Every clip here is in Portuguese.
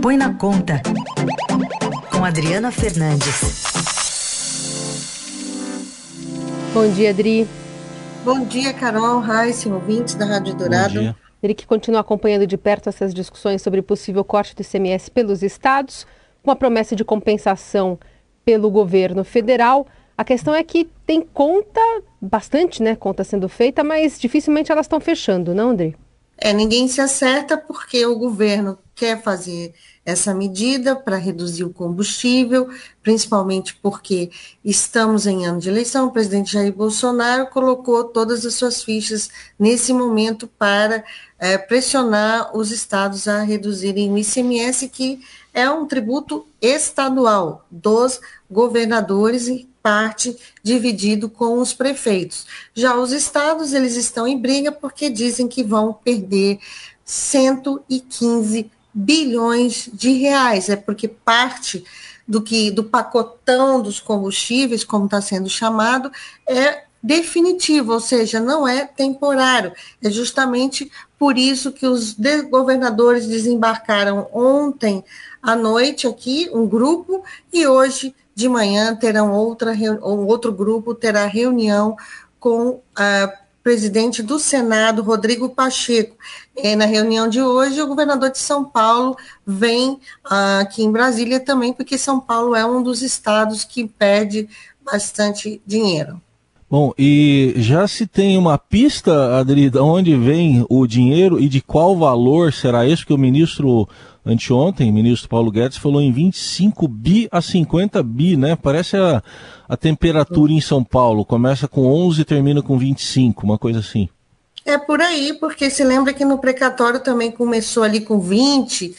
Põe na Conta, com Adriana Fernandes. Bom dia, Adri. Bom dia, Carol, Raíssa, ouvintes da Rádio Dourado. Ele que continua acompanhando de perto essas discussões sobre possível corte do ICMS pelos estados, com a promessa de compensação pelo governo federal. A questão é que tem conta, bastante né, conta sendo feita, mas dificilmente elas estão fechando, não, André? É, ninguém se acerta porque o governo quer fazer essa medida para reduzir o combustível, principalmente porque estamos em ano de eleição. O presidente Jair Bolsonaro colocou todas as suas fichas nesse momento para é, pressionar os estados a reduzirem o ICMS, que é um tributo estadual dos governadores e parte dividido com os prefeitos. Já os estados, eles estão em briga porque dizem que vão perder 115 bilhões de reais. É porque parte do que do pacotão dos combustíveis, como está sendo chamado, é definitivo, ou seja, não é temporário. É justamente por isso que os governadores desembarcaram ontem à noite aqui, um grupo, e hoje de manhã terão outra um outro grupo terá reunião com a presidente do Senado, Rodrigo Pacheco. E na reunião de hoje, o governador de São Paulo vem uh, aqui em Brasília também, porque São Paulo é um dos estados que perde bastante dinheiro. Bom, e já se tem uma pista, Adri, de onde vem o dinheiro e de qual valor será isso que o ministro, anteontem, o ministro Paulo Guedes, falou em 25 bi a 50 bi, né? Parece a, a temperatura em São Paulo, começa com 11 e termina com 25, uma coisa assim. É por aí, porque se lembra que no precatório também começou ali com 20,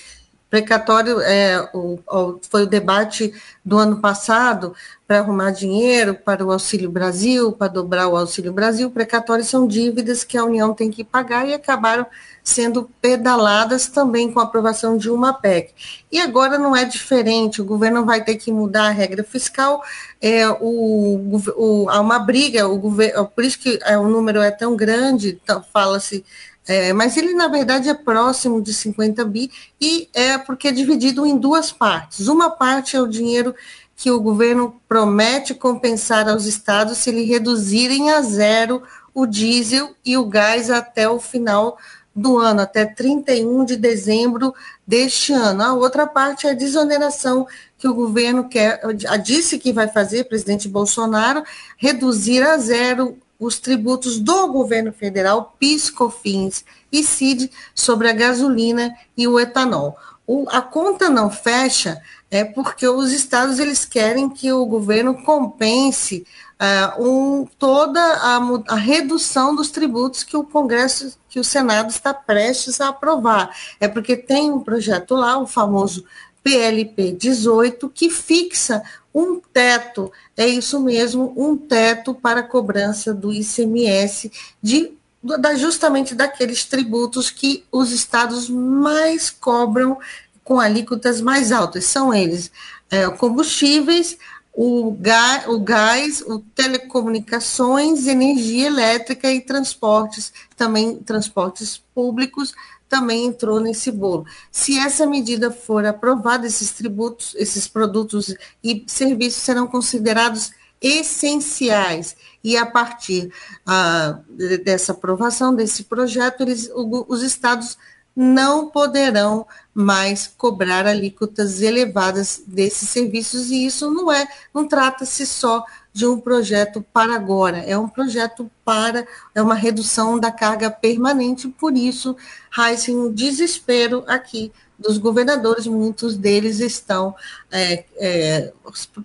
precatório é, o, o, foi o debate do ano passado para arrumar dinheiro para o Auxílio Brasil, para dobrar o Auxílio Brasil. Precatórios são dívidas que a União tem que pagar e acabaram sendo pedaladas também com a aprovação de uma PEC. E agora não é diferente, o governo vai ter que mudar a regra fiscal, é, o, o, há uma briga, o governo, por isso que é, o número é tão grande, então, fala-se é, mas ele, na verdade, é próximo de 50 bi e é porque é dividido em duas partes. Uma parte é o dinheiro que o governo promete compensar aos estados se eles reduzirem a zero o diesel e o gás até o final do ano, até 31 de dezembro deste ano. A outra parte é a desoneração que o governo quer, disse que vai fazer, presidente Bolsonaro, reduzir a zero os tributos do governo federal, PIS, COFINS e CID, sobre a gasolina e o etanol. O, a conta não fecha é porque os estados eles querem que o governo compense uh, um, toda a, a, redução dos tributos que o Congresso, que o Senado está prestes a aprovar. É porque tem um projeto lá, o famoso PLP 18, que fixa um teto, é isso mesmo, um teto para cobrança do ICMS de da, justamente daqueles tributos que os estados mais cobram com alíquotas mais altas. São eles é, combustíveis, o gás, o gás, o telecomunicações, energia elétrica e transportes, também transportes públicos, também entrou nesse bolo. Se essa medida for aprovada, esses tributos, esses produtos e serviços serão considerados essenciais. E a partir ah, dessa aprovação desse projeto, eles, os estados não poderão mais cobrar alíquotas elevadas desses serviços, e isso não é, não trata-se só de um projeto para agora, é um projeto para, é uma redução da carga permanente, por isso, Heisen, um desespero aqui dos governadores, muitos deles estão é, é,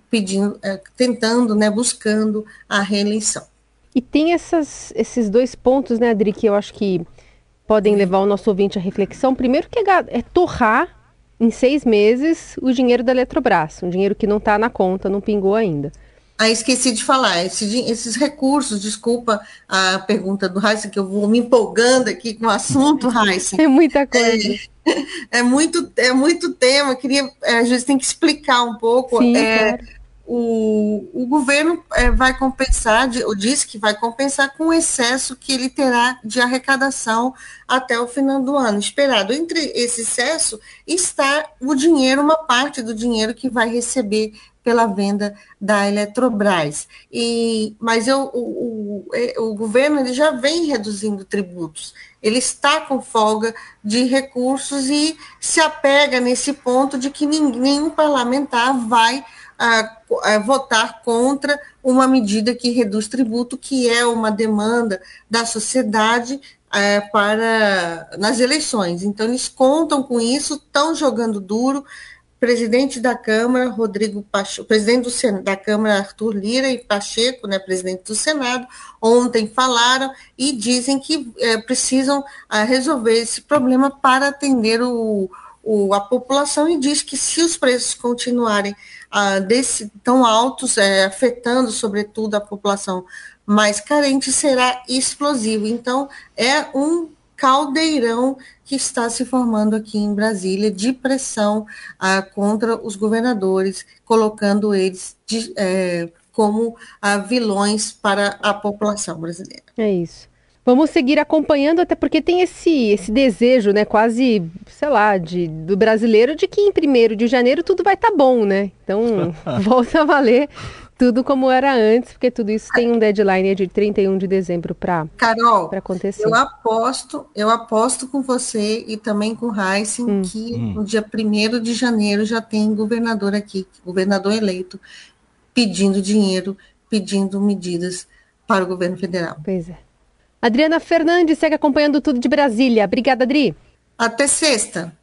pedindo, é, tentando, né, buscando a reeleição. E tem essas, esses dois pontos, né, Adri, que eu acho que podem levar o nosso ouvinte à reflexão. Primeiro que é, é torrar em seis meses o dinheiro da Eletrobras, um dinheiro que não está na conta, não pingou ainda. Ah, esqueci de falar, esse, esses recursos, desculpa a pergunta do Raíssa, que eu vou me empolgando aqui com o assunto, Raíssa. É muita coisa. É, é, muito, é muito tema, queria, é, a gente tem que explicar um pouco. Sim, é, claro. O, o governo é, vai compensar, ou diz que vai compensar com o excesso que ele terá de arrecadação até o final do ano. Esperado. Entre esse excesso está o dinheiro, uma parte do dinheiro que vai receber pela venda da Eletrobras. E, mas eu, o, o, é, o, governo ele já vem reduzindo tributos, ele está com folga de recursos e se apega nesse ponto de que nenhum parlamentar vai a, a votar contra uma medida que reduz tributo, que é uma demanda da sociedade é, para nas eleições. Então, eles contam com isso, estão jogando duro. Presidente da Câmara, Rodrigo Pacheco, presidente da Câmara, Arthur Lira e Pacheco, né, presidente do Senado, ontem falaram e dizem que é, precisam é, resolver esse problema para atender o, o, a população e diz que se os preços continuarem ah, desse, tão altos, é, afetando sobretudo a população mais carente, será explosivo. Então, é um caldeirão que está se formando aqui em Brasília de pressão ah, contra os governadores, colocando eles de, é, como ah, vilões para a população brasileira. É isso. Vamos seguir acompanhando, até porque tem esse, esse desejo, né, quase, sei lá, de, do brasileiro de que em 1 de janeiro tudo vai estar tá bom, né? Então, volta a valer tudo como era antes, porque tudo isso tem um deadline de 31 de dezembro para acontecer. Eu aposto, eu aposto com você e também com o Heisen hum. que hum. no dia 1 de janeiro já tem governador aqui, governador eleito, pedindo dinheiro, pedindo medidas para o governo federal. Pois é. Adriana Fernandes segue acompanhando tudo de Brasília. Obrigada, Adri. Até sexta.